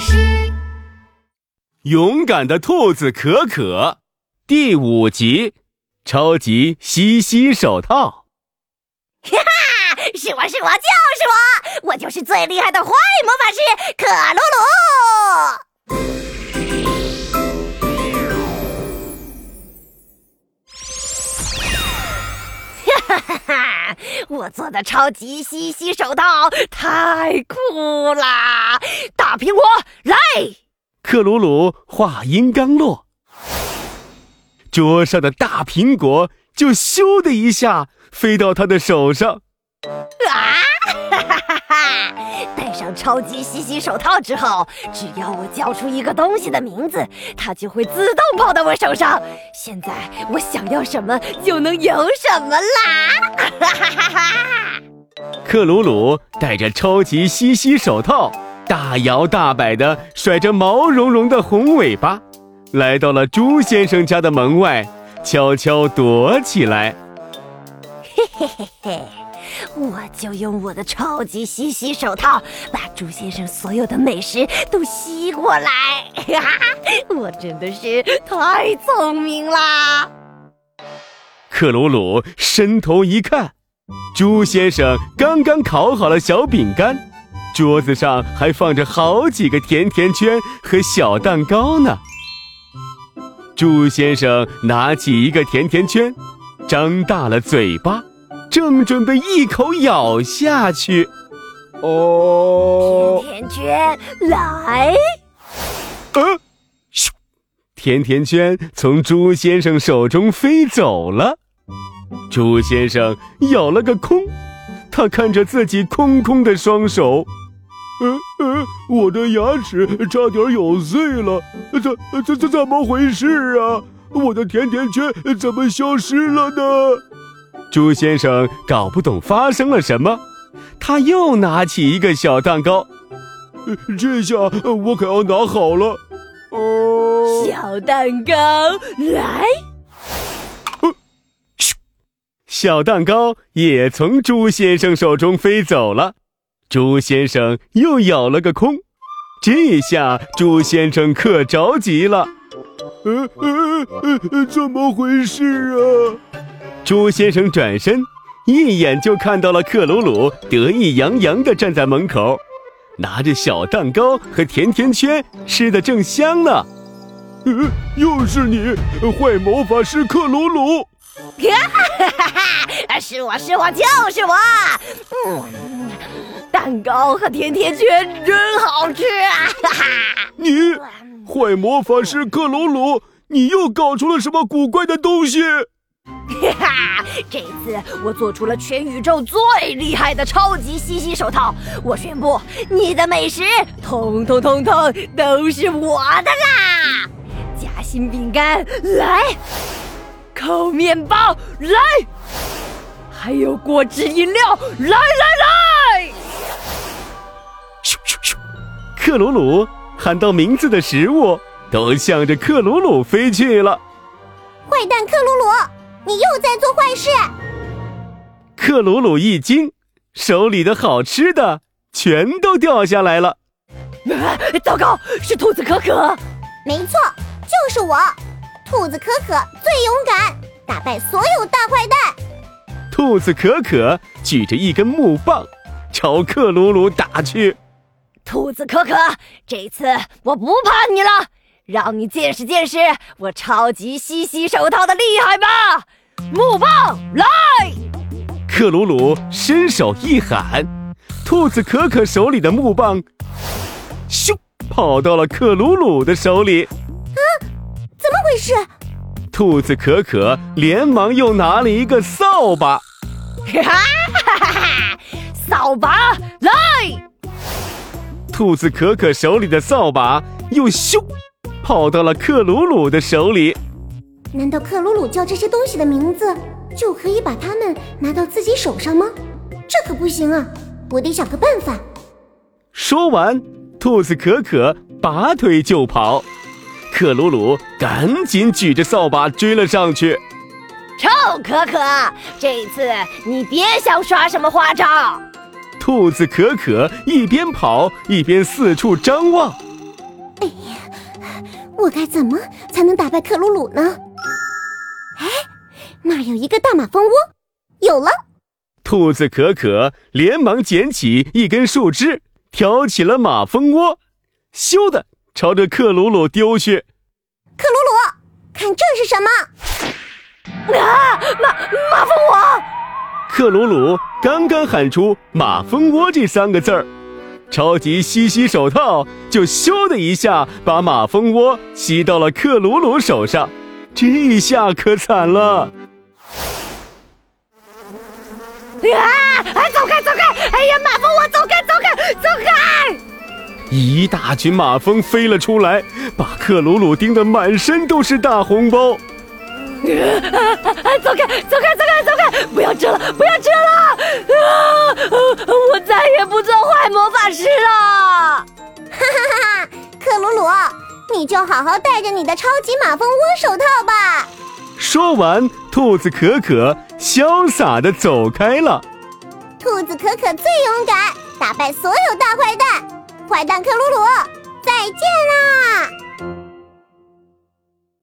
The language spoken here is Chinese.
士。勇敢的兔子可可，第五集，超级吸吸手套。哈哈，是我是我就是我，我就是最厉害的坏魔法师可鲁鲁。哈哈哈！我做的超级吸吸手套太酷啦！大苹果来！克鲁鲁话音刚落，桌上的大苹果就咻的一下飞到他的手上。啊！哈哈哈哈！戴上超级吸吸手套之后，只要我叫出一个东西的名字，它就会自动跑到我手上。现在我想要什么就能有什么啦！哈哈哈哈！克鲁鲁戴着超级吸吸手套。大摇大摆地甩着毛茸茸的红尾巴，来到了猪先生家的门外，悄悄躲起来。嘿嘿嘿嘿，我就用我的超级吸吸手套，把猪先生所有的美食都吸过来。哈哈，我真的是太聪明啦！克鲁鲁伸头一看，猪先生刚刚烤好了小饼干。桌子上还放着好几个甜甜圈和小蛋糕呢。猪先生拿起一个甜甜圈，张大了嘴巴，正准备一口咬下去。哦，甜甜圈来！呃，咻！甜甜圈从猪先生手中飞走了。猪先生咬了个空，他看着自己空空的双手。呃呃，我的牙齿差点咬碎了，怎怎怎怎么回事啊？我的甜甜圈怎么消失了呢？猪先生搞不懂发生了什么，他又拿起一个小蛋糕，这下我可要拿好了。哦，小蛋糕来，咻，小蛋糕也从猪先生手中飞走了。猪先生又咬了个空，这下猪先生可着急了。呃呃呃，怎么回事啊？猪先生转身，一眼就看到了克鲁鲁得意洋洋地站在门口，拿着小蛋糕和甜甜圈，吃的正香呢。呃，又是你，坏魔法师克鲁鲁！哈哈哈！是我是我就是我。嗯。蛋糕和甜甜圈真好吃啊！哈哈，你坏魔法师克鲁鲁，你又搞出了什么古怪的东西？哈哈，这次我做出了全宇宙最厉害的超级吸吸手套！我宣布，你的美食通通通通都是我的啦！夹心饼干来，烤面包来，还有果汁饮料来来来！克鲁鲁喊到名字的食物都向着克鲁鲁飞去了。坏蛋克鲁鲁，你又在做坏事！克鲁鲁一惊，手里的好吃的全都掉下来了。啊糟糕，是兔子可可！没错，就是我，兔子可可最勇敢，打败所有大坏蛋。兔子可可举着一根木棒，朝克鲁鲁打去。兔子可可，这次我不怕你了，让你见识见识我超级吸吸手套的厉害吧！木棒来！克鲁鲁伸手一喊，兔子可可手里的木棒，咻，跑到了克鲁鲁的手里。啊，怎么回事？兔子可可连忙又拿了一个扫把，哈哈哈哈！扫把来！兔子可可手里的扫把又咻，跑到了克鲁鲁的手里。难道克鲁鲁叫这些东西的名字，就可以把它们拿到自己手上吗？这可不行啊！我得想个办法。说完，兔子可可拔腿就跑，克鲁鲁赶紧举着扫把追了上去。臭可可，这次你别想耍什么花招！兔子可可一边跑一边四处张望，哎呀我该怎么才能打败克鲁鲁呢？哎，那儿有一个大马蜂窝，有了！兔子可可连忙捡起一根树枝，挑起了马蜂窝，咻的朝着克鲁鲁丢去。克鲁鲁，看这是什么？啊，马马蜂窝！克鲁鲁刚刚喊出“马蜂窝”这三个字儿。超级吸吸手套就咻的一下把马蜂窝吸到了克鲁鲁手上，这下可惨了！啊！走开，走开！哎呀，马蜂窝，走开，走开，走开！一大群马蜂飞了出来，把克鲁鲁叮得满身都是大红包。走开，走开，走开，走开！不要吃了，不要吃了！啊！我再也不做坏魔法师了！哈哈哈！克鲁鲁，你就好好戴着你的超级马蜂窝手套吧。说完，兔子可可潇洒的走开了。兔子可可最勇敢，打败所有大坏蛋！坏蛋克鲁鲁，再见啦！